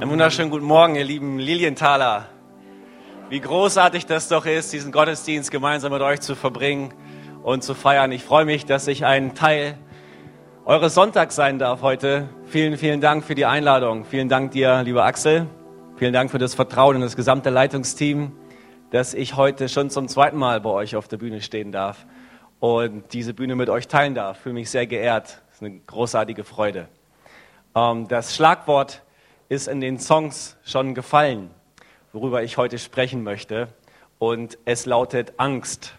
Einen wunderschönen guten Morgen, ihr lieben Lilienthaler. Wie großartig das doch ist, diesen Gottesdienst gemeinsam mit euch zu verbringen und zu feiern. Ich freue mich, dass ich ein Teil eures Sonntags sein darf heute. Vielen, vielen Dank für die Einladung. Vielen Dank dir, lieber Axel. Vielen Dank für das Vertrauen in das gesamte Leitungsteam, dass ich heute schon zum zweiten Mal bei euch auf der Bühne stehen darf und diese Bühne mit euch teilen darf. Fühle mich sehr geehrt. Das ist eine großartige Freude. Ähm, das Schlagwort ist in den Songs schon gefallen, worüber ich heute sprechen möchte. Und es lautet Angst.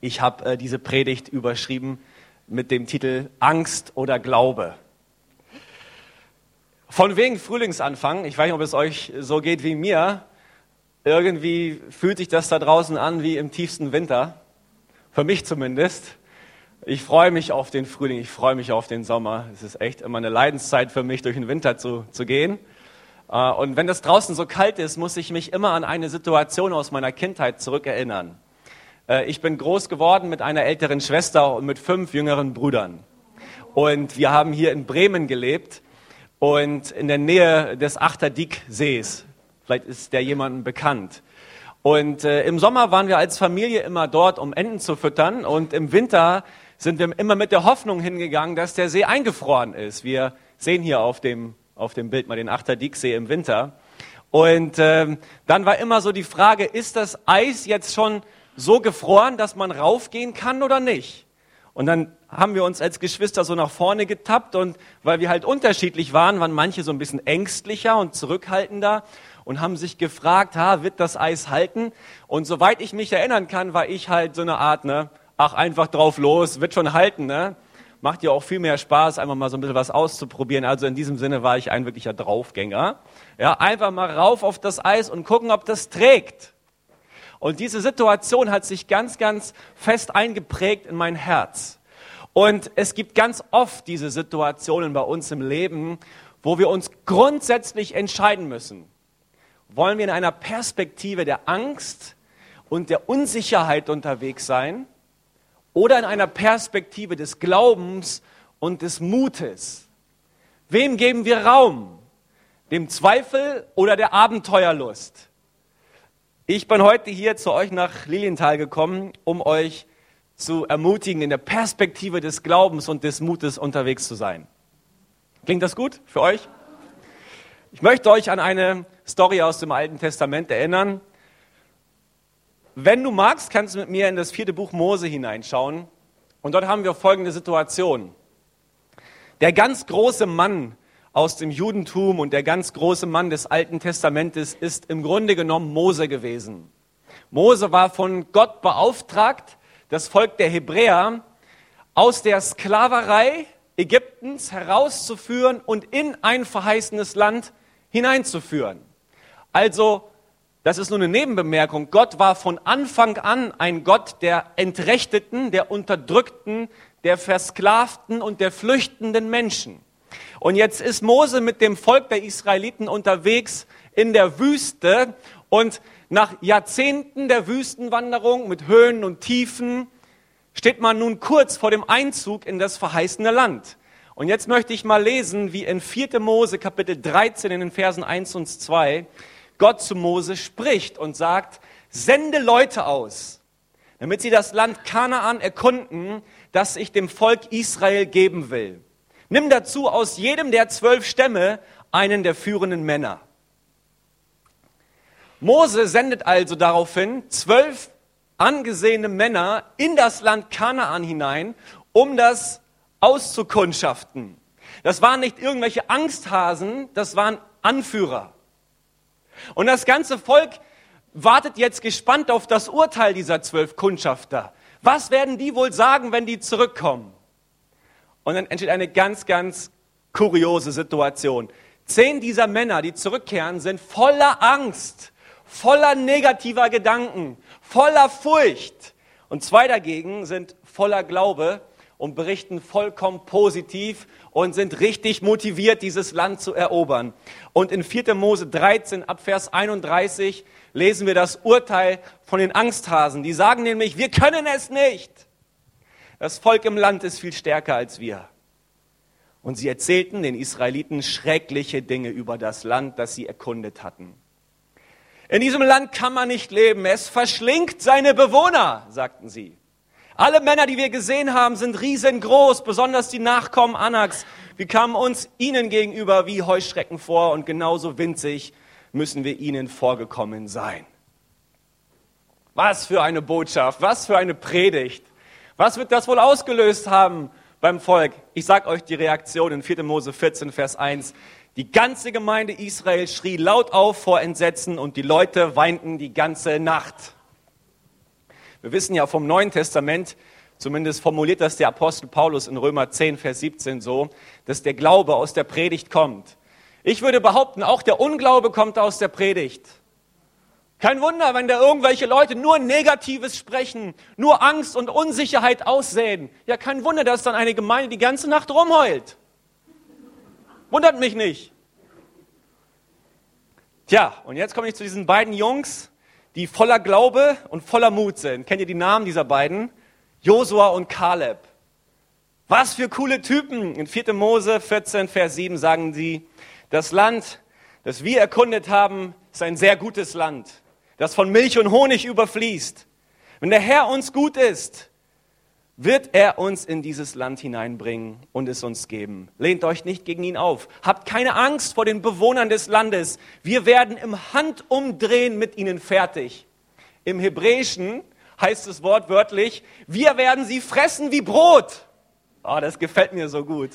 Ich habe äh, diese Predigt überschrieben mit dem Titel Angst oder Glaube. Von wegen Frühlingsanfang, ich weiß nicht, ob es euch so geht wie mir, irgendwie fühlt sich das da draußen an wie im tiefsten Winter, für mich zumindest. Ich freue mich auf den Frühling, ich freue mich auf den Sommer. Es ist echt immer eine Leidenszeit für mich, durch den Winter zu, zu gehen. Äh, und wenn das draußen so kalt ist, muss ich mich immer an eine Situation aus meiner Kindheit zurückerinnern. Äh, ich bin groß geworden mit einer älteren Schwester und mit fünf jüngeren Brüdern. Und wir haben hier in Bremen gelebt und in der Nähe des Achterdicksees. Vielleicht ist der jemandem bekannt. Und äh, im Sommer waren wir als Familie immer dort, um Enten zu füttern. Und im Winter sind wir immer mit der Hoffnung hingegangen, dass der See eingefroren ist. Wir sehen hier auf dem, auf dem Bild mal den Achterdiecksee im Winter. Und ähm, dann war immer so die Frage, ist das Eis jetzt schon so gefroren, dass man raufgehen kann oder nicht? Und dann haben wir uns als Geschwister so nach vorne getappt und weil wir halt unterschiedlich waren, waren manche so ein bisschen ängstlicher und zurückhaltender und haben sich gefragt, ha, wird das Eis halten? Und soweit ich mich erinnern kann, war ich halt so eine Art, ne, ach, einfach drauf los, wird schon halten, ne? Macht ja auch viel mehr Spaß, einfach mal so ein bisschen was auszuprobieren. Also in diesem Sinne war ich ein wirklicher Draufgänger. Ja, einfach mal rauf auf das Eis und gucken, ob das trägt. Und diese Situation hat sich ganz, ganz fest eingeprägt in mein Herz. Und es gibt ganz oft diese Situationen bei uns im Leben, wo wir uns grundsätzlich entscheiden müssen. Wollen wir in einer Perspektive der Angst und der Unsicherheit unterwegs sein oder in einer Perspektive des Glaubens und des Mutes? Wem geben wir Raum? Dem Zweifel oder der Abenteuerlust? Ich bin heute hier zu euch nach Lilienthal gekommen, um euch zu ermutigen, in der Perspektive des Glaubens und des Mutes unterwegs zu sein. Klingt das gut für euch? Ich möchte euch an eine Story aus dem Alten Testament erinnern. Wenn du magst, kannst du mit mir in das vierte Buch Mose hineinschauen. Und dort haben wir folgende Situation. Der ganz große Mann aus dem Judentum und der ganz große Mann des Alten Testamentes ist im Grunde genommen Mose gewesen. Mose war von Gott beauftragt, das Volk der Hebräer aus der Sklaverei Ägyptens herauszuführen und in ein verheißenes Land hineinzuführen. Also das ist nur eine Nebenbemerkung. Gott war von Anfang an ein Gott der Entrechteten, der Unterdrückten, der Versklavten und der flüchtenden Menschen. Und jetzt ist Mose mit dem Volk der Israeliten unterwegs in der Wüste und nach Jahrzehnten der Wüstenwanderung mit Höhen und Tiefen steht man nun kurz vor dem Einzug in das verheißene Land. Und jetzt möchte ich mal lesen, wie in 4. Mose Kapitel 13 in den Versen 1 und 2 Gott zu Mose spricht und sagt, sende Leute aus, damit sie das Land Kanaan erkunden, das ich dem Volk Israel geben will. Nimm dazu aus jedem der zwölf Stämme einen der führenden Männer. Mose sendet also daraufhin zwölf angesehene Männer in das Land Kanaan hinein, um das auszukundschaften. Das waren nicht irgendwelche Angsthasen, das waren Anführer. Und das ganze Volk wartet jetzt gespannt auf das Urteil dieser zwölf Kundschafter. Was werden die wohl sagen, wenn die zurückkommen? Und dann entsteht eine ganz, ganz kuriose Situation. Zehn dieser Männer, die zurückkehren, sind voller Angst, voller negativer Gedanken, voller Furcht. Und zwei dagegen sind voller Glaube und berichten vollkommen positiv und sind richtig motiviert, dieses Land zu erobern. Und in 4. Mose 13 ab Vers 31 lesen wir das Urteil von den Angsthasen. Die sagen nämlich, wir können es nicht. Das Volk im Land ist viel stärker als wir. Und sie erzählten den Israeliten schreckliche Dinge über das Land, das sie erkundet hatten. In diesem Land kann man nicht leben, es verschlingt seine Bewohner, sagten sie. Alle Männer, die wir gesehen haben, sind riesengroß, besonders die Nachkommen Anaks. Wir kamen uns ihnen gegenüber wie Heuschrecken vor und genauso winzig müssen wir ihnen vorgekommen sein. Was für eine Botschaft, was für eine Predigt. Was wird das wohl ausgelöst haben beim Volk? Ich sage euch die Reaktion in 4. Mose 14, Vers 1. Die ganze Gemeinde Israel schrie laut auf vor Entsetzen und die Leute weinten die ganze Nacht. Wir wissen ja vom Neuen Testament, zumindest formuliert das der Apostel Paulus in Römer 10, Vers 17 so, dass der Glaube aus der Predigt kommt. Ich würde behaupten, auch der Unglaube kommt aus der Predigt. Kein Wunder, wenn da irgendwelche Leute nur Negatives sprechen, nur Angst und Unsicherheit aussehen. Ja, kein Wunder, dass dann eine Gemeinde die ganze Nacht rumheult. Wundert mich nicht. Tja, und jetzt komme ich zu diesen beiden Jungs, die voller Glaube und voller Mut sind. Kennt ihr die Namen dieser beiden? Josua und Kaleb. Was für coole Typen. In 4. Mose 14, Vers 7 sagen sie, das Land, das wir erkundet haben, ist ein sehr gutes Land das von Milch und Honig überfließt. Wenn der Herr uns gut ist, wird er uns in dieses Land hineinbringen und es uns geben. Lehnt euch nicht gegen ihn auf. Habt keine Angst vor den Bewohnern des Landes. Wir werden im Handumdrehen mit ihnen fertig. Im Hebräischen heißt es wortwörtlich, wir werden sie fressen wie Brot. Oh, das gefällt mir so gut.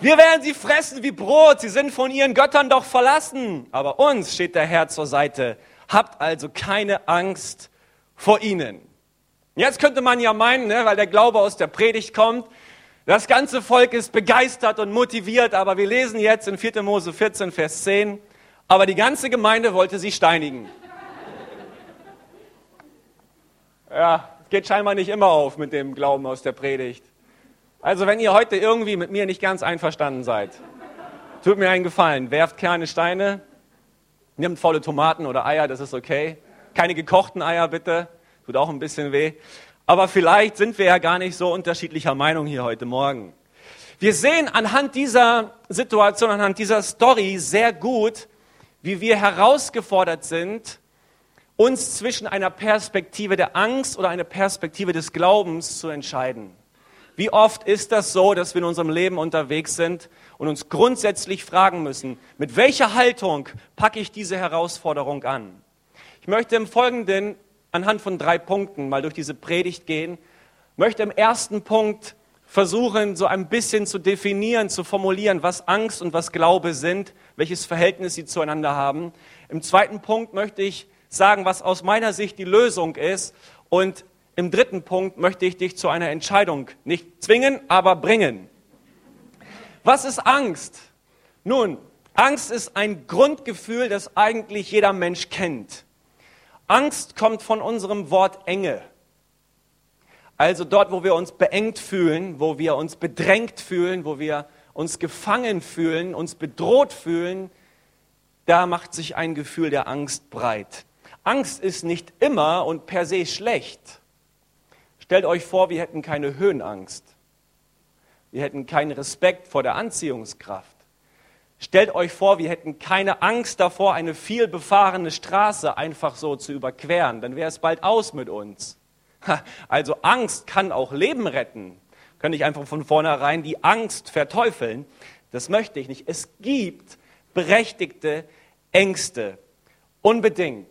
Wir werden sie fressen wie Brot. Sie sind von ihren Göttern doch verlassen. Aber uns steht der Herr zur Seite. Habt also keine Angst vor ihnen. Jetzt könnte man ja meinen, ne, weil der Glaube aus der Predigt kommt, das ganze Volk ist begeistert und motiviert, aber wir lesen jetzt in 4. Mose 14, Vers 10, aber die ganze Gemeinde wollte sie steinigen. Ja, geht scheinbar nicht immer auf mit dem Glauben aus der Predigt. Also wenn ihr heute irgendwie mit mir nicht ganz einverstanden seid, tut mir einen Gefallen, werft keine Steine, Nehmt volle Tomaten oder Eier, das ist okay. Keine gekochten Eier bitte, tut auch ein bisschen weh. Aber vielleicht sind wir ja gar nicht so unterschiedlicher Meinung hier heute Morgen. Wir sehen anhand dieser Situation, anhand dieser Story sehr gut, wie wir herausgefordert sind, uns zwischen einer Perspektive der Angst oder einer Perspektive des Glaubens zu entscheiden. Wie oft ist das so, dass wir in unserem Leben unterwegs sind und uns grundsätzlich fragen müssen, mit welcher Haltung packe ich diese Herausforderung an? Ich möchte im Folgenden anhand von drei Punkten mal durch diese Predigt gehen, möchte im ersten Punkt versuchen, so ein bisschen zu definieren, zu formulieren, was Angst und was Glaube sind, welches Verhältnis sie zueinander haben. Im zweiten Punkt möchte ich sagen, was aus meiner Sicht die Lösung ist. Und im dritten Punkt möchte ich dich zu einer Entscheidung nicht zwingen, aber bringen. Was ist Angst? Nun, Angst ist ein Grundgefühl, das eigentlich jeder Mensch kennt. Angst kommt von unserem Wort Enge. Also dort, wo wir uns beengt fühlen, wo wir uns bedrängt fühlen, wo wir uns gefangen fühlen, uns bedroht fühlen, da macht sich ein Gefühl der Angst breit. Angst ist nicht immer und per se schlecht. Stellt euch vor, wir hätten keine Höhenangst. Wir hätten keinen Respekt vor der Anziehungskraft. Stellt euch vor, wir hätten keine Angst davor, eine viel befahrene Straße einfach so zu überqueren. Dann wäre es bald aus mit uns. Also Angst kann auch Leben retten. Könnte ich einfach von vornherein die Angst verteufeln. Das möchte ich nicht. Es gibt berechtigte Ängste. Unbedingt.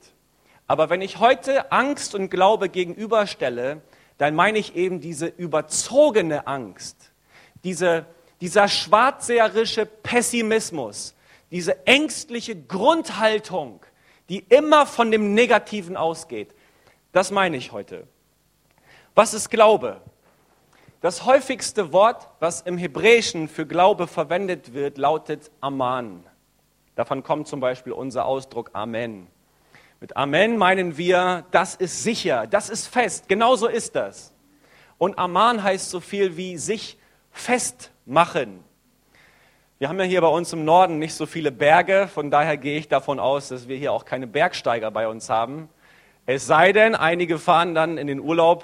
Aber wenn ich heute Angst und Glaube gegenüberstelle, dann meine ich eben diese überzogene Angst, diese, dieser schwarzseherische Pessimismus, diese ängstliche Grundhaltung, die immer von dem Negativen ausgeht. Das meine ich heute. Was ist Glaube? Das häufigste Wort, was im Hebräischen für Glaube verwendet wird, lautet Aman. Davon kommt zum Beispiel unser Ausdruck Amen. Mit Amen meinen wir, das ist sicher, das ist fest, genauso ist das. Und Aman heißt so viel wie sich festmachen. Wir haben ja hier bei uns im Norden nicht so viele Berge, von daher gehe ich davon aus, dass wir hier auch keine Bergsteiger bei uns haben. Es sei denn, einige fahren dann in den Urlaub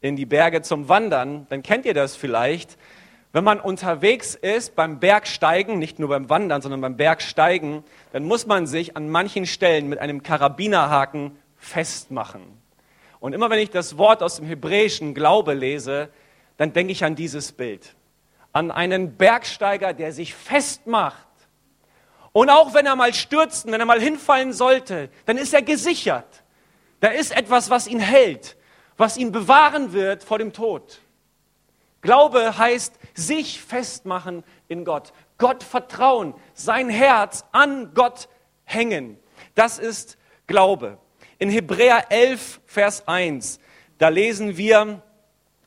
in die Berge zum Wandern, dann kennt ihr das vielleicht. Wenn man unterwegs ist beim Bergsteigen, nicht nur beim Wandern, sondern beim Bergsteigen, dann muss man sich an manchen Stellen mit einem Karabinerhaken festmachen. Und immer wenn ich das Wort aus dem hebräischen Glaube lese, dann denke ich an dieses Bild. An einen Bergsteiger, der sich festmacht. Und auch wenn er mal stürzen, wenn er mal hinfallen sollte, dann ist er gesichert. Da ist etwas, was ihn hält, was ihn bewahren wird vor dem Tod. Glaube heißt sich festmachen in Gott, Gott vertrauen, sein Herz an Gott hängen. Das ist Glaube. In Hebräer 11, Vers 1, da lesen wir,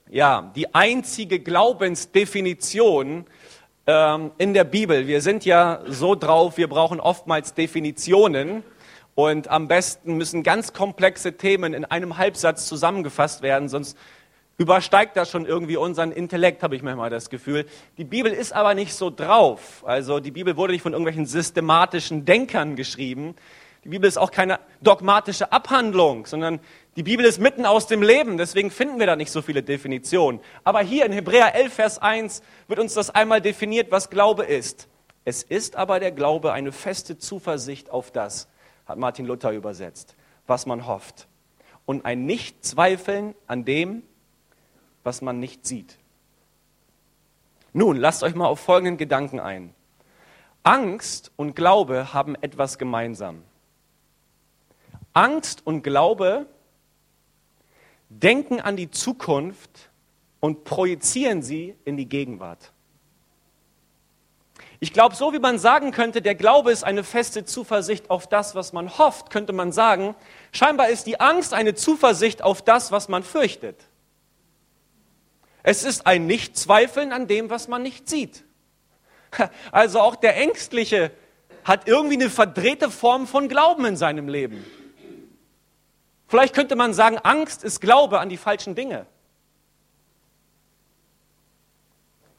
ja, die einzige Glaubensdefinition ähm, in der Bibel. Wir sind ja so drauf, wir brauchen oftmals Definitionen. Und am besten müssen ganz komplexe Themen in einem Halbsatz zusammengefasst werden, sonst übersteigt das schon irgendwie unseren Intellekt, habe ich manchmal das Gefühl. Die Bibel ist aber nicht so drauf. Also die Bibel wurde nicht von irgendwelchen systematischen Denkern geschrieben. Die Bibel ist auch keine dogmatische Abhandlung, sondern die Bibel ist mitten aus dem Leben. Deswegen finden wir da nicht so viele Definitionen. Aber hier in Hebräer 11, Vers 1 wird uns das einmal definiert, was Glaube ist. Es ist aber der Glaube eine feste Zuversicht auf das, hat Martin Luther übersetzt, was man hofft. Und ein Nichtzweifeln an dem, was man nicht sieht. Nun, lasst euch mal auf folgenden Gedanken ein. Angst und Glaube haben etwas gemeinsam. Angst und Glaube denken an die Zukunft und projizieren sie in die Gegenwart. Ich glaube, so wie man sagen könnte, der Glaube ist eine feste Zuversicht auf das, was man hofft, könnte man sagen, scheinbar ist die Angst eine Zuversicht auf das, was man fürchtet. Es ist ein Nichtzweifeln an dem, was man nicht sieht. Also auch der Ängstliche hat irgendwie eine verdrehte Form von Glauben in seinem Leben. Vielleicht könnte man sagen, Angst ist Glaube an die falschen Dinge.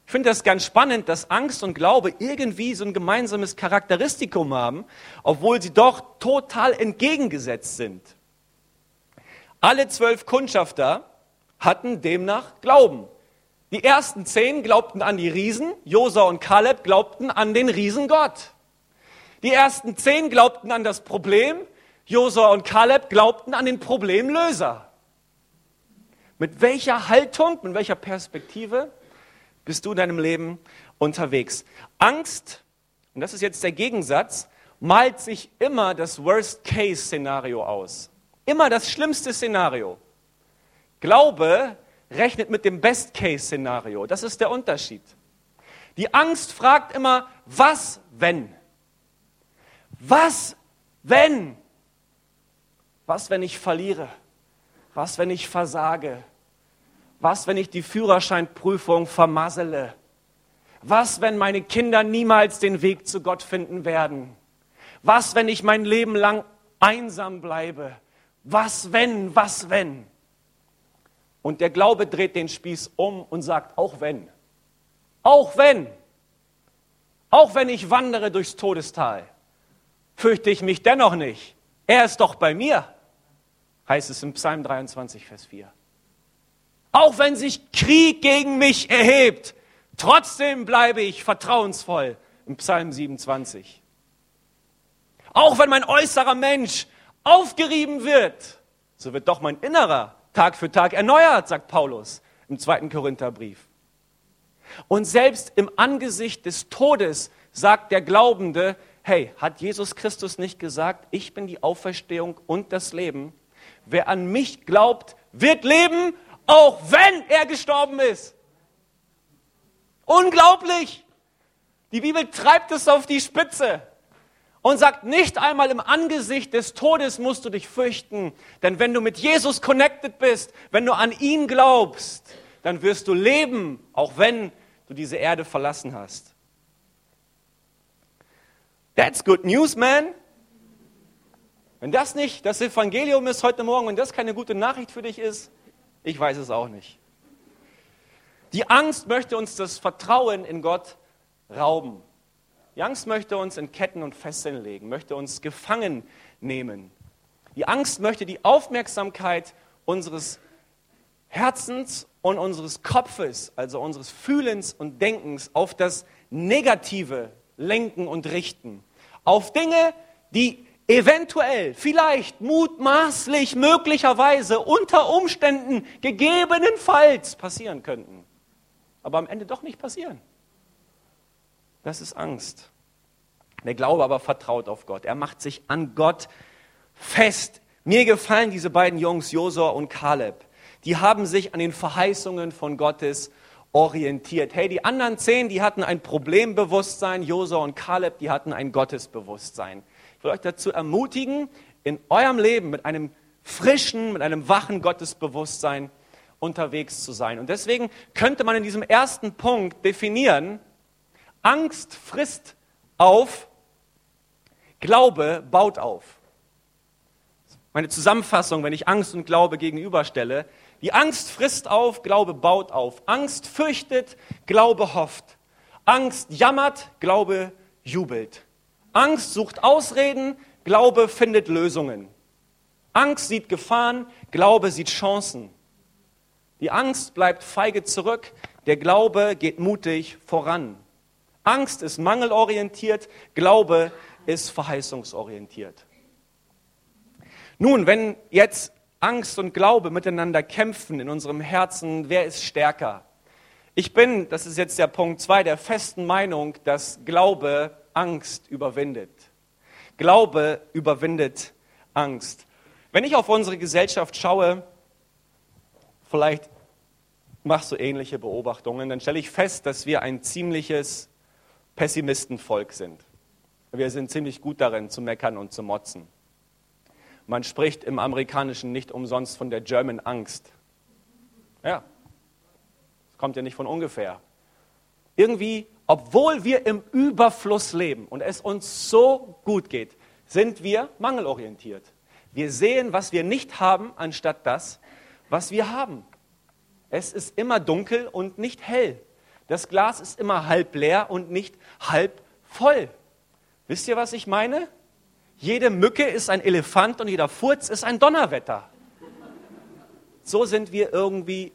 Ich finde das ganz spannend, dass Angst und Glaube irgendwie so ein gemeinsames Charakteristikum haben, obwohl sie doch total entgegengesetzt sind. Alle zwölf Kundschafter hatten demnach Glauben. Die ersten zehn glaubten an die Riesen, Josa und Kaleb glaubten an den Riesengott. Die ersten zehn glaubten an das Problem, Josa und Kaleb glaubten an den Problemlöser. Mit welcher Haltung, mit welcher Perspektive bist du in deinem Leben unterwegs? Angst, und das ist jetzt der Gegensatz, malt sich immer das Worst-Case-Szenario aus. Immer das schlimmste Szenario. Glaube rechnet mit dem Best-Case-Szenario. Das ist der Unterschied. Die Angst fragt immer, was wenn? Was wenn? Was, wenn ich verliere? Was, wenn ich versage? Was, wenn ich die Führerscheinprüfung vermassele? Was, wenn meine Kinder niemals den Weg zu Gott finden werden? Was, wenn ich mein Leben lang einsam bleibe? Was, wenn, was, wenn? Und der Glaube dreht den Spieß um und sagt, auch wenn, auch wenn, auch wenn ich wandere durchs Todestal, fürchte ich mich dennoch nicht. Er ist doch bei mir, heißt es im Psalm 23, Vers 4. Auch wenn sich Krieg gegen mich erhebt, trotzdem bleibe ich vertrauensvoll im Psalm 27. Auch wenn mein äußerer Mensch aufgerieben wird, so wird doch mein innerer Tag für Tag erneuert, sagt Paulus im zweiten Korintherbrief. Und selbst im Angesicht des Todes sagt der Glaubende, hey, hat Jesus Christus nicht gesagt, ich bin die Auferstehung und das Leben? Wer an mich glaubt, wird leben, auch wenn er gestorben ist. Unglaublich! Die Bibel treibt es auf die Spitze und sagt, nicht einmal im Angesicht des Todes musst du dich fürchten, denn wenn du mit Jesus connected bist, wenn du an ihn glaubst, dann wirst du leben, auch wenn du diese Erde verlassen hast. That's good news, man. Wenn das nicht das Evangelium ist heute Morgen und das keine gute Nachricht für dich ist, ich weiß es auch nicht. Die Angst möchte uns das Vertrauen in Gott rauben. Die Angst möchte uns in Ketten und Fesseln legen, möchte uns gefangen nehmen. Die Angst möchte die Aufmerksamkeit unseres Herzens und unseres Kopfes, also unseres Fühlens und Denkens, auf das Negative lenken und richten. Auf Dinge, die eventuell, vielleicht, mutmaßlich, möglicherweise, unter Umständen, gegebenenfalls passieren könnten. Aber am Ende doch nicht passieren. Das ist Angst. Der Glaube aber vertraut auf Gott. Er macht sich an Gott fest. Mir gefallen diese beiden Jungs, Josua und Kaleb. Die haben sich an den Verheißungen von Gottes orientiert. Hey, die anderen zehn, die hatten ein Problembewusstsein. Josua und Kaleb, die hatten ein Gottesbewusstsein. Will euch dazu ermutigen, in eurem Leben mit einem frischen, mit einem wachen Gottesbewusstsein unterwegs zu sein. Und deswegen könnte man in diesem ersten Punkt definieren, Angst frisst auf, Glaube baut auf. Meine Zusammenfassung, wenn ich Angst und Glaube gegenüberstelle, die Angst frisst auf, Glaube baut auf. Angst fürchtet, Glaube hofft. Angst jammert, Glaube jubelt. Angst sucht Ausreden, Glaube findet Lösungen. Angst sieht Gefahren, Glaube sieht Chancen. Die Angst bleibt feige zurück, der Glaube geht mutig voran. Angst ist mangelorientiert, Glaube ist verheißungsorientiert. Nun, wenn jetzt Angst und Glaube miteinander kämpfen in unserem Herzen, wer ist stärker? Ich bin, das ist jetzt der Punkt zwei, der festen Meinung, dass Glaube Angst überwindet. Glaube überwindet Angst. Wenn ich auf unsere Gesellschaft schaue, vielleicht machst du ähnliche Beobachtungen, dann stelle ich fest, dass wir ein ziemliches Pessimistenvolk sind. Wir sind ziemlich gut darin, zu meckern und zu motzen. Man spricht im Amerikanischen nicht umsonst von der German Angst. Ja, das kommt ja nicht von ungefähr. Irgendwie, obwohl wir im Überfluss leben und es uns so gut geht, sind wir mangelorientiert. Wir sehen, was wir nicht haben, anstatt das, was wir haben. Es ist immer dunkel und nicht hell. Das Glas ist immer halb leer und nicht halb voll. Wisst ihr, was ich meine? Jede Mücke ist ein Elefant und jeder Furz ist ein Donnerwetter. So sind wir irgendwie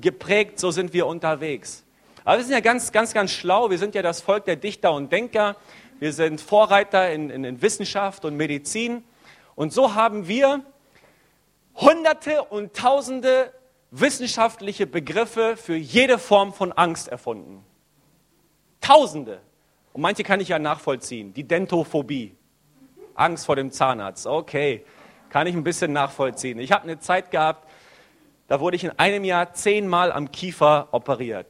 geprägt, so sind wir unterwegs. Aber wir sind ja ganz, ganz, ganz schlau. Wir sind ja das Volk der Dichter und Denker. Wir sind Vorreiter in, in, in Wissenschaft und Medizin. Und so haben wir Hunderte und Tausende wissenschaftliche Begriffe für jede Form von Angst erfunden. Tausende. Und manche kann ich ja nachvollziehen. Die Dentophobie. Angst vor dem Zahnarzt. Okay, kann ich ein bisschen nachvollziehen. Ich habe eine Zeit gehabt, da wurde ich in einem Jahr zehnmal am Kiefer operiert.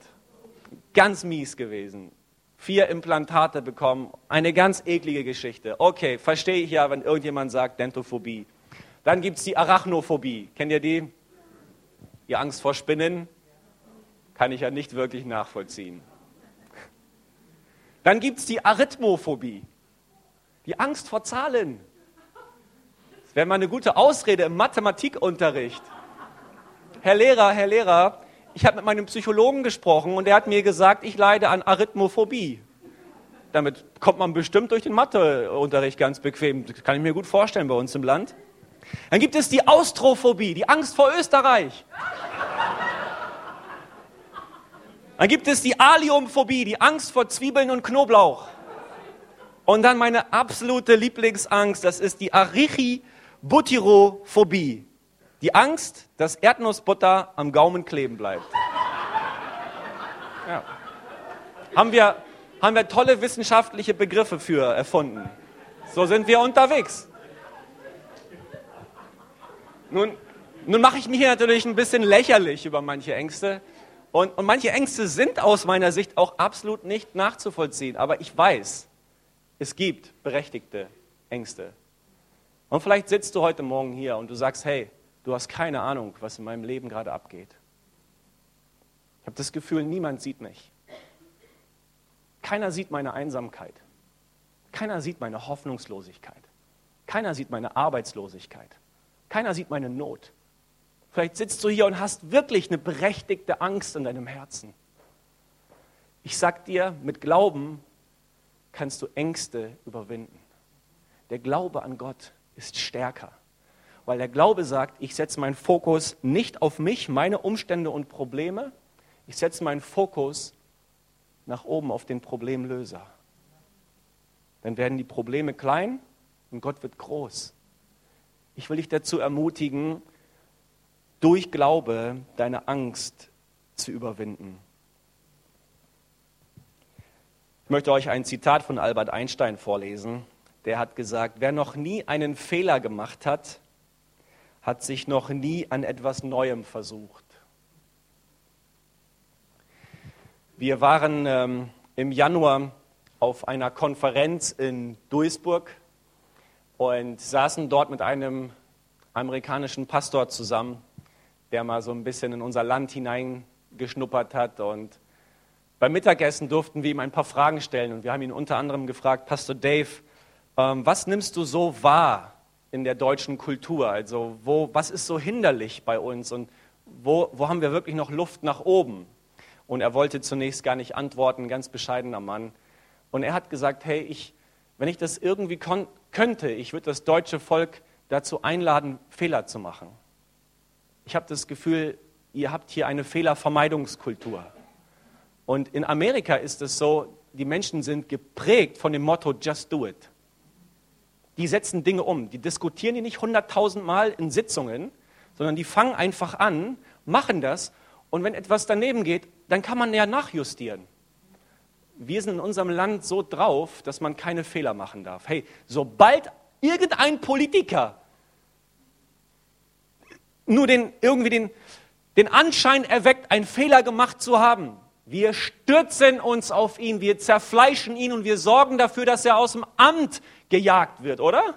Ganz mies gewesen. Vier Implantate bekommen. Eine ganz eklige Geschichte. Okay, verstehe ich ja, wenn irgendjemand sagt Dentophobie. Dann gibt es die Arachnophobie. Kennt ihr die? Die Angst vor Spinnen kann ich ja nicht wirklich nachvollziehen. Dann gibt es die Arithmophobie, die Angst vor Zahlen. Das wäre mal eine gute Ausrede im Mathematikunterricht. Herr Lehrer, Herr Lehrer, ich habe mit meinem Psychologen gesprochen und er hat mir gesagt, ich leide an Arithmophobie. Damit kommt man bestimmt durch den Matheunterricht ganz bequem. Das kann ich mir gut vorstellen bei uns im Land. Dann gibt es die Austrophobie, die Angst vor Österreich. Dann gibt es die Aliumphobie, die Angst vor Zwiebeln und Knoblauch. Und dann meine absolute Lieblingsangst, das ist die Arichibutyrophobie. Die Angst, dass Erdnussbutter am Gaumen kleben bleibt. Ja. Haben, wir, haben wir tolle wissenschaftliche Begriffe für erfunden. So sind wir unterwegs. Nun, nun mache ich mich hier natürlich ein bisschen lächerlich über manche Ängste. Und, und manche Ängste sind aus meiner Sicht auch absolut nicht nachzuvollziehen. Aber ich weiß, es gibt berechtigte Ängste. Und vielleicht sitzt du heute Morgen hier und du sagst, hey, du hast keine Ahnung, was in meinem Leben gerade abgeht. Ich habe das Gefühl, niemand sieht mich. Keiner sieht meine Einsamkeit. Keiner sieht meine Hoffnungslosigkeit. Keiner sieht meine Arbeitslosigkeit. Keiner sieht meine Not. Vielleicht sitzt du hier und hast wirklich eine berechtigte Angst in deinem Herzen. Ich sag dir, mit Glauben kannst du Ängste überwinden. Der Glaube an Gott ist stärker. Weil der Glaube sagt, ich setze meinen Fokus nicht auf mich, meine Umstände und Probleme, ich setze meinen Fokus nach oben auf den Problemlöser. Dann werden die Probleme klein und Gott wird groß. Ich will dich dazu ermutigen, durch Glaube deine Angst zu überwinden. Ich möchte euch ein Zitat von Albert Einstein vorlesen. Der hat gesagt, wer noch nie einen Fehler gemacht hat, hat sich noch nie an etwas Neuem versucht. Wir waren ähm, im Januar auf einer Konferenz in Duisburg und saßen dort mit einem amerikanischen Pastor zusammen, der mal so ein bisschen in unser Land hineingeschnuppert hat. Und beim Mittagessen durften wir ihm ein paar Fragen stellen. Und wir haben ihn unter anderem gefragt, Pastor Dave, ähm, was nimmst du so wahr in der deutschen Kultur? Also wo, was ist so hinderlich bei uns und wo, wo haben wir wirklich noch Luft nach oben? Und er wollte zunächst gar nicht antworten, ganz bescheidener Mann. Und er hat gesagt, hey, ich, wenn ich das irgendwie könnte, ich würde das deutsche Volk dazu einladen, Fehler zu machen. Ich habe das Gefühl, ihr habt hier eine Fehlervermeidungskultur. Und in Amerika ist es so, die Menschen sind geprägt von dem Motto Just Do It. Die setzen Dinge um. Die diskutieren die nicht hunderttausend Mal in Sitzungen, sondern die fangen einfach an, machen das. Und wenn etwas daneben geht, dann kann man ja nachjustieren. Wir sind in unserem Land so drauf, dass man keine Fehler machen darf. Hey, sobald irgendein Politiker nur den, irgendwie den, den Anschein erweckt, einen Fehler gemacht zu haben, wir stürzen uns auf ihn, wir zerfleischen ihn und wir sorgen dafür, dass er aus dem Amt gejagt wird, oder?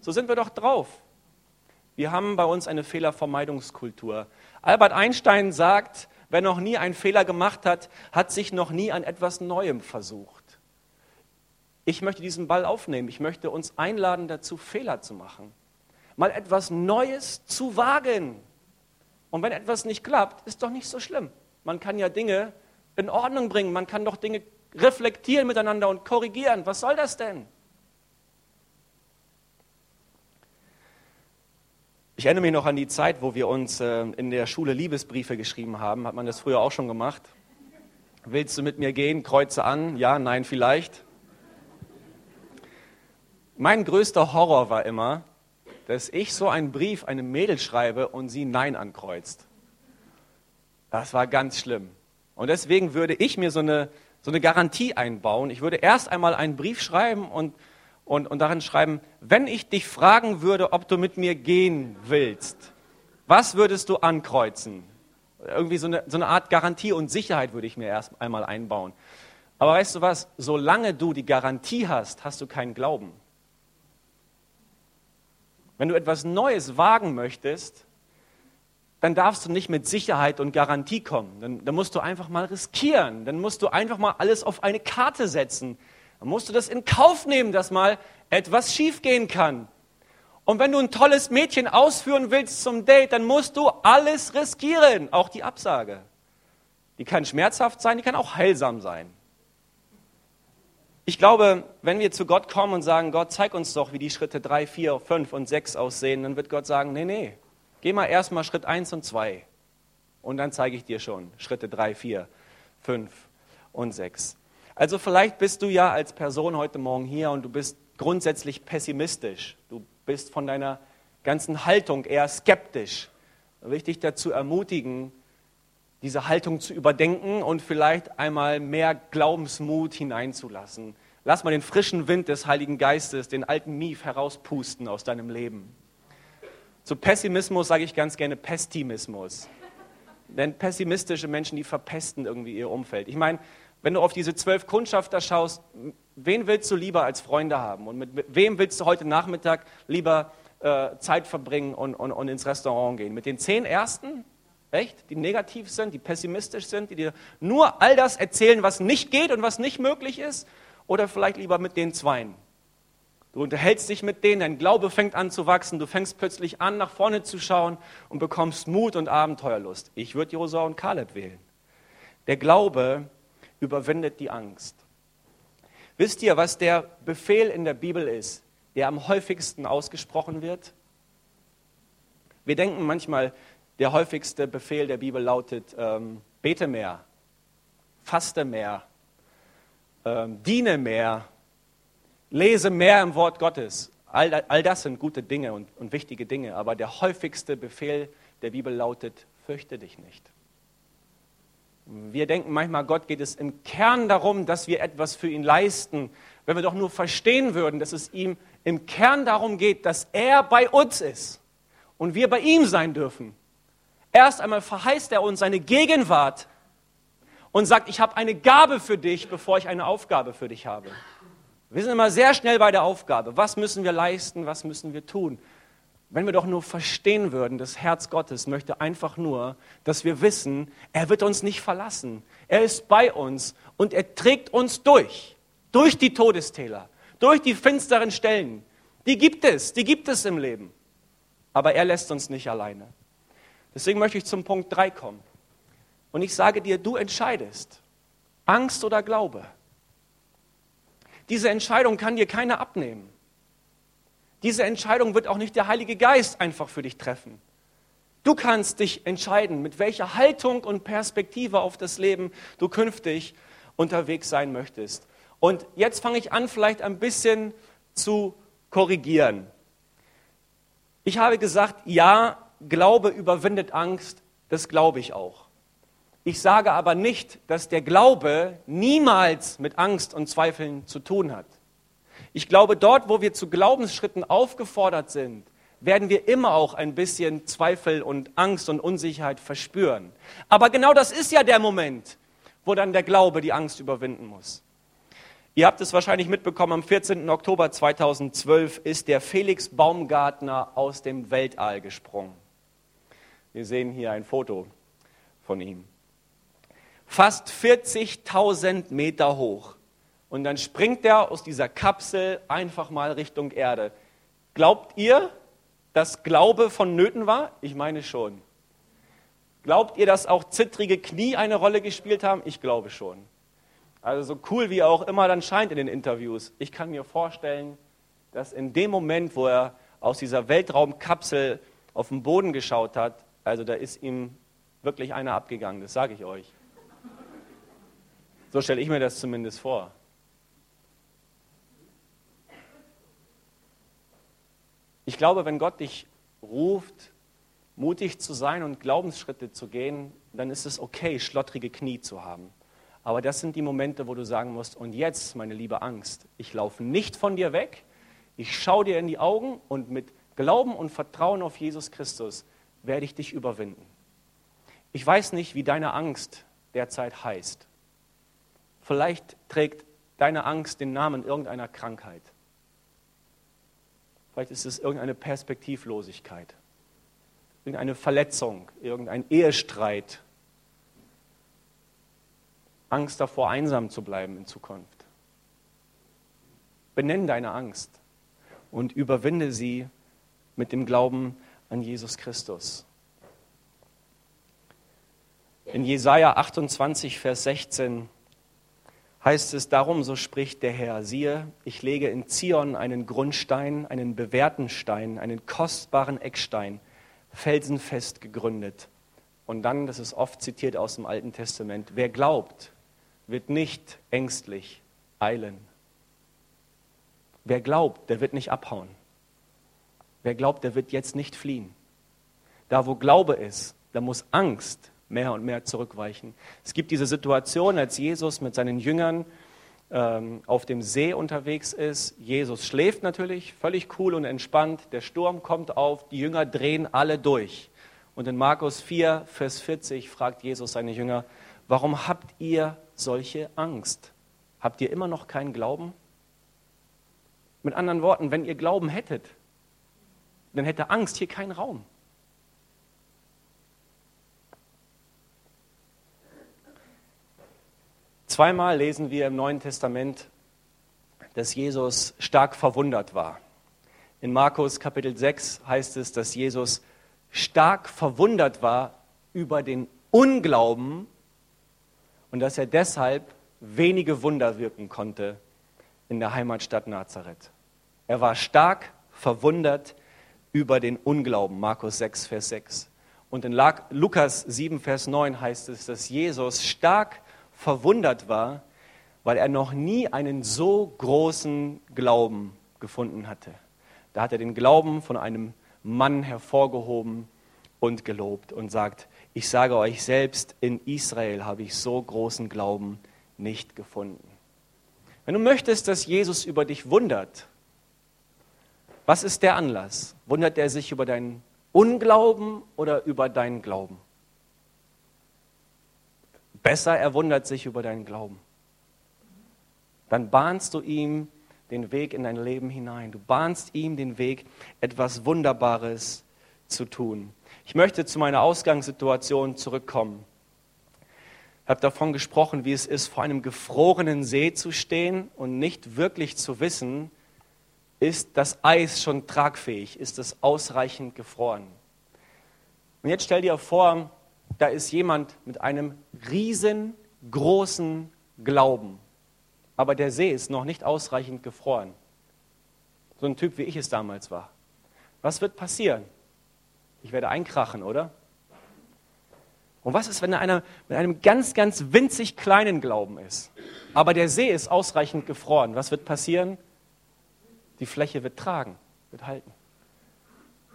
So sind wir doch drauf. Wir haben bei uns eine Fehlervermeidungskultur. Albert Einstein sagt, Wer noch nie einen Fehler gemacht hat, hat sich noch nie an etwas Neuem versucht. Ich möchte diesen Ball aufnehmen. Ich möchte uns einladen dazu, Fehler zu machen. Mal etwas Neues zu wagen. Und wenn etwas nicht klappt, ist doch nicht so schlimm. Man kann ja Dinge in Ordnung bringen. Man kann doch Dinge reflektieren miteinander und korrigieren. Was soll das denn? Ich erinnere mich noch an die Zeit, wo wir uns äh, in der Schule Liebesbriefe geschrieben haben. Hat man das früher auch schon gemacht? Willst du mit mir gehen? Kreuze an. Ja, nein, vielleicht. Mein größter Horror war immer, dass ich so einen Brief einem Mädel schreibe und sie Nein ankreuzt. Das war ganz schlimm. Und deswegen würde ich mir so eine, so eine Garantie einbauen. Ich würde erst einmal einen Brief schreiben und und, und darin schreiben, wenn ich dich fragen würde, ob du mit mir gehen willst, was würdest du ankreuzen? Irgendwie so eine, so eine Art Garantie und Sicherheit würde ich mir erst einmal einbauen. Aber weißt du was, solange du die Garantie hast, hast du keinen Glauben. Wenn du etwas Neues wagen möchtest, dann darfst du nicht mit Sicherheit und Garantie kommen. Dann, dann musst du einfach mal riskieren. Dann musst du einfach mal alles auf eine Karte setzen dann musst du das in Kauf nehmen, dass mal etwas schiefgehen kann. Und wenn du ein tolles Mädchen ausführen willst zum Date, dann musst du alles riskieren, auch die Absage. Die kann schmerzhaft sein, die kann auch heilsam sein. Ich glaube, wenn wir zu Gott kommen und sagen, Gott, zeig uns doch, wie die Schritte 3, 4, 5 und 6 aussehen, dann wird Gott sagen, nee, nee, geh mal erstmal Schritt 1 und 2 und dann zeige ich dir schon Schritte 3, 4, 5 und 6. Also vielleicht bist du ja als Person heute Morgen hier und du bist grundsätzlich pessimistisch. Du bist von deiner ganzen Haltung eher skeptisch. Da will ich dich dazu ermutigen, diese Haltung zu überdenken und vielleicht einmal mehr Glaubensmut hineinzulassen. Lass mal den frischen Wind des Heiligen Geistes, den alten Mief herauspusten aus deinem Leben. Zu Pessimismus sage ich ganz gerne Pestimismus. Denn pessimistische Menschen, die verpesten irgendwie ihr Umfeld. Ich meine, wenn du auf diese zwölf Kundschafter schaust, wen willst du lieber als Freunde haben? Und mit wem willst du heute Nachmittag lieber äh, Zeit verbringen und, und, und ins Restaurant gehen? Mit den zehn Ersten? Echt? Die negativ sind, die pessimistisch sind, die dir nur all das erzählen, was nicht geht und was nicht möglich ist? Oder vielleicht lieber mit den Zweien? Du unterhältst dich mit denen, dein Glaube fängt an zu wachsen, du fängst plötzlich an, nach vorne zu schauen und bekommst Mut und Abenteuerlust. Ich würde Josua und Kaleb wählen. Der Glaube überwindet die Angst. Wisst ihr, was der Befehl in der Bibel ist, der am häufigsten ausgesprochen wird? Wir denken manchmal, der häufigste Befehl der Bibel lautet, ähm, bete mehr, faste mehr, ähm, diene mehr, lese mehr im Wort Gottes. All, all das sind gute Dinge und, und wichtige Dinge, aber der häufigste Befehl der Bibel lautet, fürchte dich nicht. Wir denken manchmal, Gott geht es im Kern darum, dass wir etwas für ihn leisten. Wenn wir doch nur verstehen würden, dass es ihm im Kern darum geht, dass er bei uns ist und wir bei ihm sein dürfen. Erst einmal verheißt er uns seine Gegenwart und sagt, ich habe eine Gabe für dich, bevor ich eine Aufgabe für dich habe. Wir sind immer sehr schnell bei der Aufgabe. Was müssen wir leisten? Was müssen wir tun? Wenn wir doch nur verstehen würden, das Herz Gottes möchte einfach nur, dass wir wissen, er wird uns nicht verlassen. Er ist bei uns und er trägt uns durch, durch die Todestäler, durch die finsteren Stellen. Die gibt es, die gibt es im Leben. Aber er lässt uns nicht alleine. Deswegen möchte ich zum Punkt 3 kommen. Und ich sage dir, du entscheidest, Angst oder Glaube. Diese Entscheidung kann dir keiner abnehmen. Diese Entscheidung wird auch nicht der Heilige Geist einfach für dich treffen. Du kannst dich entscheiden, mit welcher Haltung und Perspektive auf das Leben du künftig unterwegs sein möchtest. Und jetzt fange ich an, vielleicht ein bisschen zu korrigieren. Ich habe gesagt, ja, Glaube überwindet Angst, das glaube ich auch. Ich sage aber nicht, dass der Glaube niemals mit Angst und Zweifeln zu tun hat. Ich glaube, dort, wo wir zu Glaubensschritten aufgefordert sind, werden wir immer auch ein bisschen Zweifel und Angst und Unsicherheit verspüren. Aber genau das ist ja der Moment, wo dann der Glaube die Angst überwinden muss. Ihr habt es wahrscheinlich mitbekommen, am 14. Oktober 2012 ist der Felix Baumgartner aus dem Weltall gesprungen. Wir sehen hier ein Foto von ihm. Fast 40.000 Meter hoch. Und dann springt er aus dieser Kapsel einfach mal Richtung Erde. Glaubt ihr, dass Glaube vonnöten war? Ich meine schon. Glaubt ihr, dass auch zittrige Knie eine Rolle gespielt haben? Ich glaube schon. Also so cool wie er auch immer dann scheint in den Interviews. Ich kann mir vorstellen, dass in dem Moment, wo er aus dieser Weltraumkapsel auf den Boden geschaut hat, also da ist ihm wirklich einer abgegangen, das sage ich euch. So stelle ich mir das zumindest vor. Ich glaube, wenn Gott dich ruft, mutig zu sein und Glaubensschritte zu gehen, dann ist es okay, schlottrige Knie zu haben. Aber das sind die Momente, wo du sagen musst, und jetzt, meine liebe Angst, ich laufe nicht von dir weg, ich schaue dir in die Augen und mit Glauben und Vertrauen auf Jesus Christus werde ich dich überwinden. Ich weiß nicht, wie deine Angst derzeit heißt. Vielleicht trägt deine Angst den Namen irgendeiner Krankheit. Vielleicht ist es irgendeine Perspektivlosigkeit, irgendeine Verletzung, irgendein Ehestreit, Angst davor, einsam zu bleiben in Zukunft. Benenn deine Angst und überwinde sie mit dem Glauben an Jesus Christus. In Jesaja 28, Vers 16 heißt es darum, so spricht der Herr, siehe, ich lege in Zion einen Grundstein, einen bewährten Stein, einen kostbaren Eckstein, felsenfest gegründet. Und dann, das ist oft zitiert aus dem Alten Testament, wer glaubt, wird nicht ängstlich eilen. Wer glaubt, der wird nicht abhauen. Wer glaubt, der wird jetzt nicht fliehen. Da, wo Glaube ist, da muss Angst mehr und mehr zurückweichen. Es gibt diese Situation, als Jesus mit seinen Jüngern ähm, auf dem See unterwegs ist. Jesus schläft natürlich, völlig cool und entspannt. Der Sturm kommt auf, die Jünger drehen alle durch. Und in Markus 4, Vers 40 fragt Jesus seine Jünger, warum habt ihr solche Angst? Habt ihr immer noch keinen Glauben? Mit anderen Worten, wenn ihr Glauben hättet, dann hätte Angst hier keinen Raum. Zweimal lesen wir im Neuen Testament, dass Jesus stark verwundert war. In Markus Kapitel 6 heißt es, dass Jesus stark verwundert war über den Unglauben und dass er deshalb wenige Wunder wirken konnte in der Heimatstadt Nazareth. Er war stark verwundert über den Unglauben, Markus 6, Vers 6. Und in Lukas 7, Vers 9 heißt es, dass Jesus stark verwundert war, weil er noch nie einen so großen Glauben gefunden hatte. Da hat er den Glauben von einem Mann hervorgehoben und gelobt und sagt, ich sage euch selbst, in Israel habe ich so großen Glauben nicht gefunden. Wenn du möchtest, dass Jesus über dich wundert, was ist der Anlass? Wundert er sich über deinen Unglauben oder über deinen Glauben? Besser, er wundert sich über deinen Glauben. Dann bahnst du ihm den Weg in dein Leben hinein. Du bahnst ihm den Weg, etwas Wunderbares zu tun. Ich möchte zu meiner Ausgangssituation zurückkommen. Ich habe davon gesprochen, wie es ist, vor einem gefrorenen See zu stehen und nicht wirklich zu wissen, ist das Eis schon tragfähig, ist es ausreichend gefroren. Und jetzt stell dir vor, da ist jemand mit einem riesengroßen Glauben, aber der See ist noch nicht ausreichend gefroren. So ein Typ, wie ich es damals war. Was wird passieren? Ich werde einkrachen, oder? Und was ist, wenn einer mit einem ganz, ganz winzig kleinen Glauben ist? Aber der See ist ausreichend gefroren. Was wird passieren? Die Fläche wird tragen, wird halten.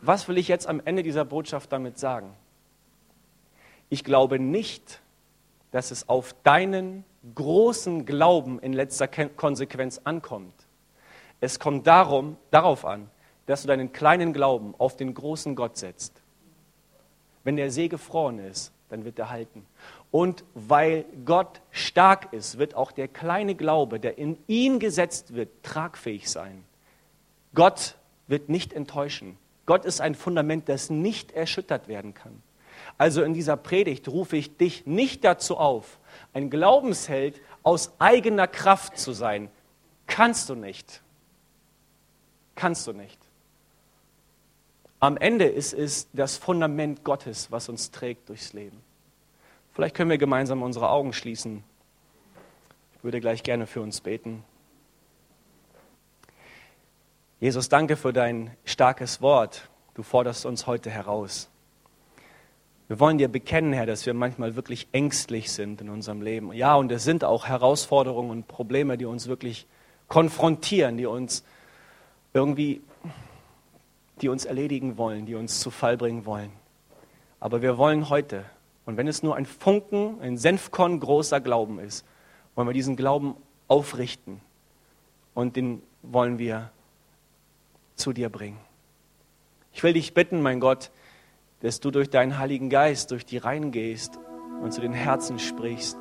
Was will ich jetzt am Ende dieser Botschaft damit sagen? Ich glaube nicht, dass es auf deinen großen Glauben in letzter Konsequenz ankommt. Es kommt darum, darauf an, dass du deinen kleinen Glauben auf den großen Gott setzt. Wenn der See gefroren ist, dann wird er halten. Und weil Gott stark ist, wird auch der kleine Glaube, der in ihn gesetzt wird, tragfähig sein. Gott wird nicht enttäuschen. Gott ist ein Fundament, das nicht erschüttert werden kann. Also in dieser Predigt rufe ich dich nicht dazu auf, ein Glaubensheld aus eigener Kraft zu sein. Kannst du nicht. Kannst du nicht. Am Ende ist es das Fundament Gottes, was uns trägt durchs Leben. Vielleicht können wir gemeinsam unsere Augen schließen. Ich würde gleich gerne für uns beten. Jesus, danke für dein starkes Wort. Du forderst uns heute heraus. Wir wollen dir bekennen, Herr, dass wir manchmal wirklich ängstlich sind in unserem Leben. Ja, und es sind auch Herausforderungen und Probleme, die uns wirklich konfrontieren, die uns irgendwie die uns erledigen wollen, die uns zu Fall bringen wollen. Aber wir wollen heute, und wenn es nur ein Funken, ein Senfkorn großer Glauben ist, wollen wir diesen Glauben aufrichten und den wollen wir zu dir bringen. Ich will dich bitten, mein Gott, dass du durch deinen Heiligen Geist durch die Reihen gehst und zu den Herzen sprichst.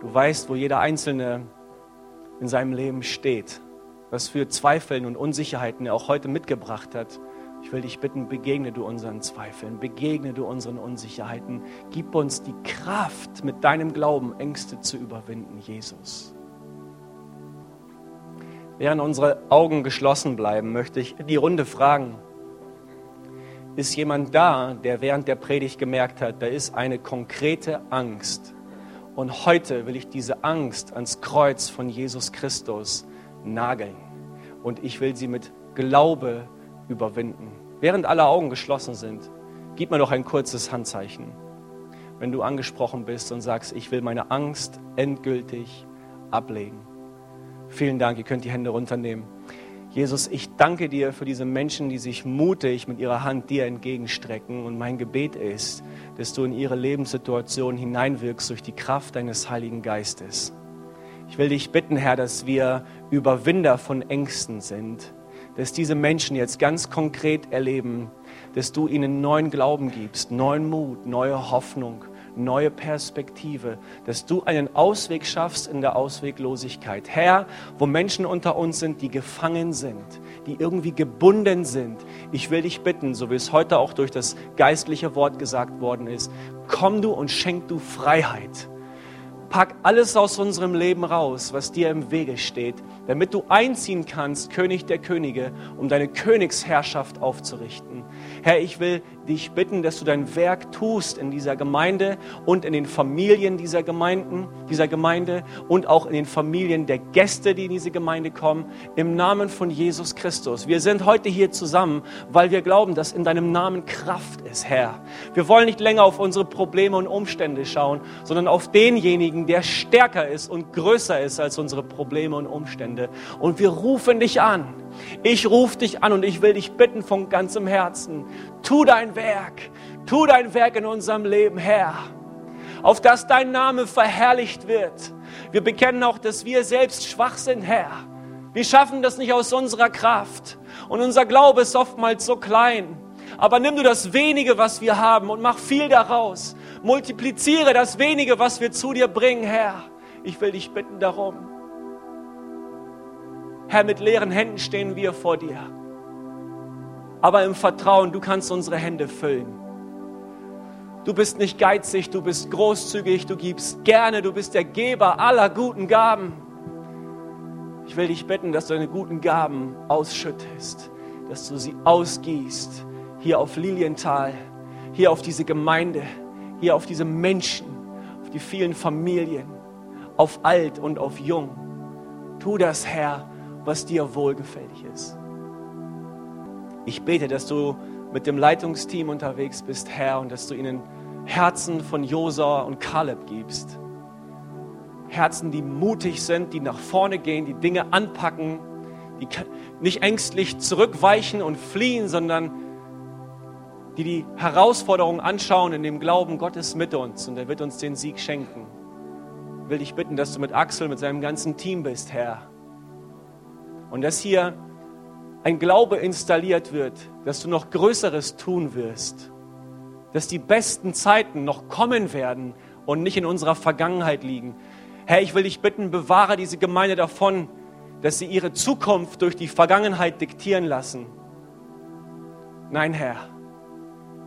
Du weißt, wo jeder Einzelne in seinem Leben steht, was für Zweifeln und Unsicherheiten er auch heute mitgebracht hat. Ich will dich bitten, begegne du unseren Zweifeln, begegne du unseren Unsicherheiten. Gib uns die Kraft, mit deinem Glauben Ängste zu überwinden, Jesus. Während unsere Augen geschlossen bleiben, möchte ich die Runde fragen. Ist jemand da, der während der Predigt gemerkt hat, da ist eine konkrete Angst. Und heute will ich diese Angst ans Kreuz von Jesus Christus nageln. Und ich will sie mit Glaube überwinden. Während alle Augen geschlossen sind, gib mir noch ein kurzes Handzeichen. Wenn du angesprochen bist und sagst, ich will meine Angst endgültig ablegen. Vielen Dank, ihr könnt die Hände runternehmen. Jesus, ich danke dir für diese Menschen, die sich mutig mit ihrer Hand dir entgegenstrecken. Und mein Gebet ist, dass du in ihre Lebenssituation hineinwirkst durch die Kraft deines Heiligen Geistes. Ich will dich bitten, Herr, dass wir Überwinder von Ängsten sind dass diese Menschen jetzt ganz konkret erleben, dass du ihnen neuen Glauben gibst, neuen Mut, neue Hoffnung, neue Perspektive, dass du einen Ausweg schaffst in der Ausweglosigkeit. Herr, wo Menschen unter uns sind, die gefangen sind, die irgendwie gebunden sind, ich will dich bitten, so wie es heute auch durch das geistliche Wort gesagt worden ist, komm du und schenk du Freiheit pack alles aus unserem Leben raus, was dir im Wege steht, damit du einziehen kannst, König der Könige, um deine Königsherrschaft aufzurichten. Herr, ich will dich bitten, dass du dein Werk tust in dieser Gemeinde und in den Familien dieser Gemeinden, dieser Gemeinde und auch in den Familien der Gäste, die in diese Gemeinde kommen, im Namen von Jesus Christus. Wir sind heute hier zusammen, weil wir glauben, dass in deinem Namen Kraft ist, Herr. Wir wollen nicht länger auf unsere Probleme und Umstände schauen, sondern auf denjenigen, der stärker ist und größer ist als unsere Probleme und Umstände. Und wir rufen dich an. Ich rufe dich an und ich will dich bitten von ganzem Herzen. Tu dein Werk. Tu dein Werk in unserem Leben, Herr. Auf dass dein Name verherrlicht wird. Wir bekennen auch, dass wir selbst schwach sind, Herr. Wir schaffen das nicht aus unserer Kraft. Und unser Glaube ist oftmals so klein. Aber nimm du das wenige, was wir haben und mach viel daraus. Multipliziere das wenige, was wir zu dir bringen, Herr. Ich will dich bitten darum. Herr, mit leeren Händen stehen wir vor dir. Aber im Vertrauen, du kannst unsere Hände füllen. Du bist nicht geizig, du bist großzügig, du gibst gerne, du bist der Geber aller guten Gaben. Ich will dich bitten, dass du deine guten Gaben ausschüttest, dass du sie ausgießt, hier auf Lilienthal, hier auf diese Gemeinde, hier auf diese Menschen, auf die vielen Familien, auf alt und auf jung. Tu das, Herr, was dir wohlgefällig ist. Ich bete, dass du mit dem Leitungsteam unterwegs bist, Herr, und dass du ihnen Herzen von Josua und Kaleb gibst. Herzen, die mutig sind, die nach vorne gehen, die Dinge anpacken, die nicht ängstlich zurückweichen und fliehen, sondern die die Herausforderungen anschauen in dem Glauben, Gott ist mit uns und er wird uns den Sieg schenken. Ich will dich bitten, dass du mit Axel, mit seinem ganzen Team bist, Herr und dass hier ein Glaube installiert wird, dass du noch Größeres tun wirst, dass die besten Zeiten noch kommen werden und nicht in unserer Vergangenheit liegen. Herr, ich will dich bitten, bewahre diese Gemeinde davon, dass sie ihre Zukunft durch die Vergangenheit diktieren lassen. Nein, Herr,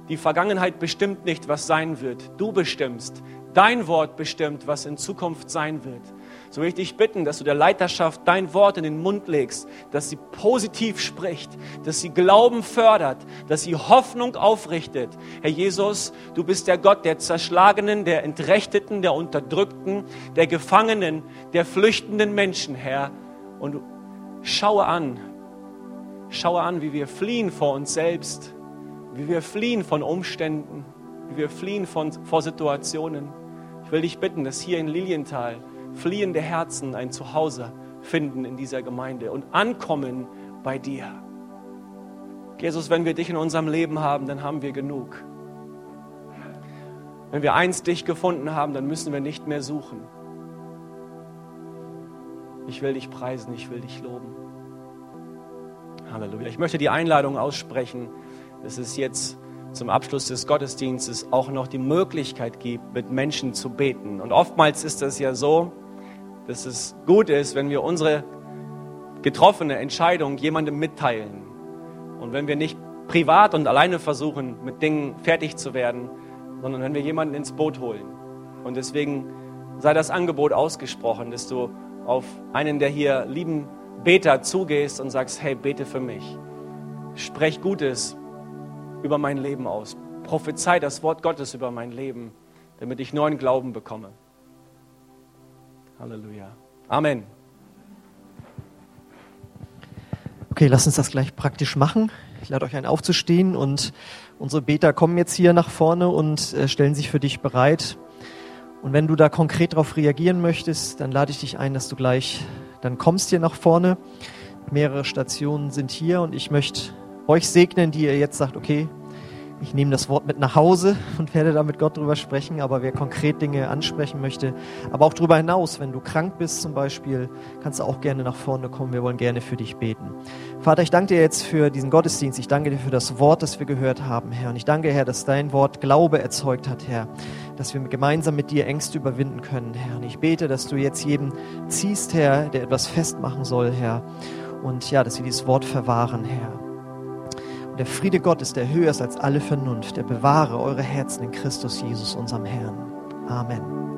die Vergangenheit bestimmt nicht, was sein wird. Du bestimmst. Dein Wort bestimmt, was in Zukunft sein wird. So will ich dich bitten, dass du der Leiterschaft dein Wort in den Mund legst, dass sie positiv spricht, dass sie Glauben fördert, dass sie Hoffnung aufrichtet. Herr Jesus, du bist der Gott der Zerschlagenen, der Entrechteten, der Unterdrückten, der Gefangenen, der flüchtenden Menschen, Herr. Und schaue an, schaue an, wie wir fliehen vor uns selbst, wie wir fliehen von Umständen, wie wir fliehen von, vor Situationen. Ich will dich bitten, dass hier in Lilienthal fliehende Herzen ein Zuhause finden in dieser Gemeinde und ankommen bei dir. Jesus, wenn wir dich in unserem Leben haben, dann haben wir genug. Wenn wir einst dich gefunden haben, dann müssen wir nicht mehr suchen. Ich will dich preisen, ich will dich loben. Halleluja. Ich möchte die Einladung aussprechen, dass es jetzt zum Abschluss des Gottesdienstes auch noch die Möglichkeit gibt, mit Menschen zu beten. Und oftmals ist das ja so, dass es gut ist, wenn wir unsere getroffene Entscheidung jemandem mitteilen. Und wenn wir nicht privat und alleine versuchen, mit Dingen fertig zu werden, sondern wenn wir jemanden ins Boot holen. Und deswegen sei das Angebot ausgesprochen, dass du auf einen der hier lieben Beter zugehst und sagst, hey, bete für mich. Sprech Gutes über mein Leben aus. Prophezei das Wort Gottes über mein Leben, damit ich neuen Glauben bekomme. Halleluja. Amen. Okay, lasst uns das gleich praktisch machen. Ich lade euch ein, aufzustehen und unsere Beter kommen jetzt hier nach vorne und äh, stellen sich für dich bereit. Und wenn du da konkret darauf reagieren möchtest, dann lade ich dich ein, dass du gleich dann kommst hier nach vorne. Mehrere Stationen sind hier und ich möchte euch segnen, die ihr jetzt sagt, okay, ich nehme das Wort mit nach Hause und werde da mit Gott drüber sprechen. Aber wer konkret Dinge ansprechen möchte, aber auch darüber hinaus, wenn du krank bist zum Beispiel, kannst du auch gerne nach vorne kommen. Wir wollen gerne für dich beten. Vater, ich danke dir jetzt für diesen Gottesdienst. Ich danke dir für das Wort, das wir gehört haben, Herr. Und ich danke, Herr, dass dein Wort Glaube erzeugt hat, Herr. Dass wir gemeinsam mit dir Ängste überwinden können, Herr. Und ich bete, dass du jetzt jeden ziehst, Herr, der etwas festmachen soll, Herr. Und ja, dass wir dieses Wort verwahren, Herr. Der Friede Gottes, der höher ist als alle Vernunft, der bewahre eure Herzen in Christus Jesus, unserem Herrn. Amen.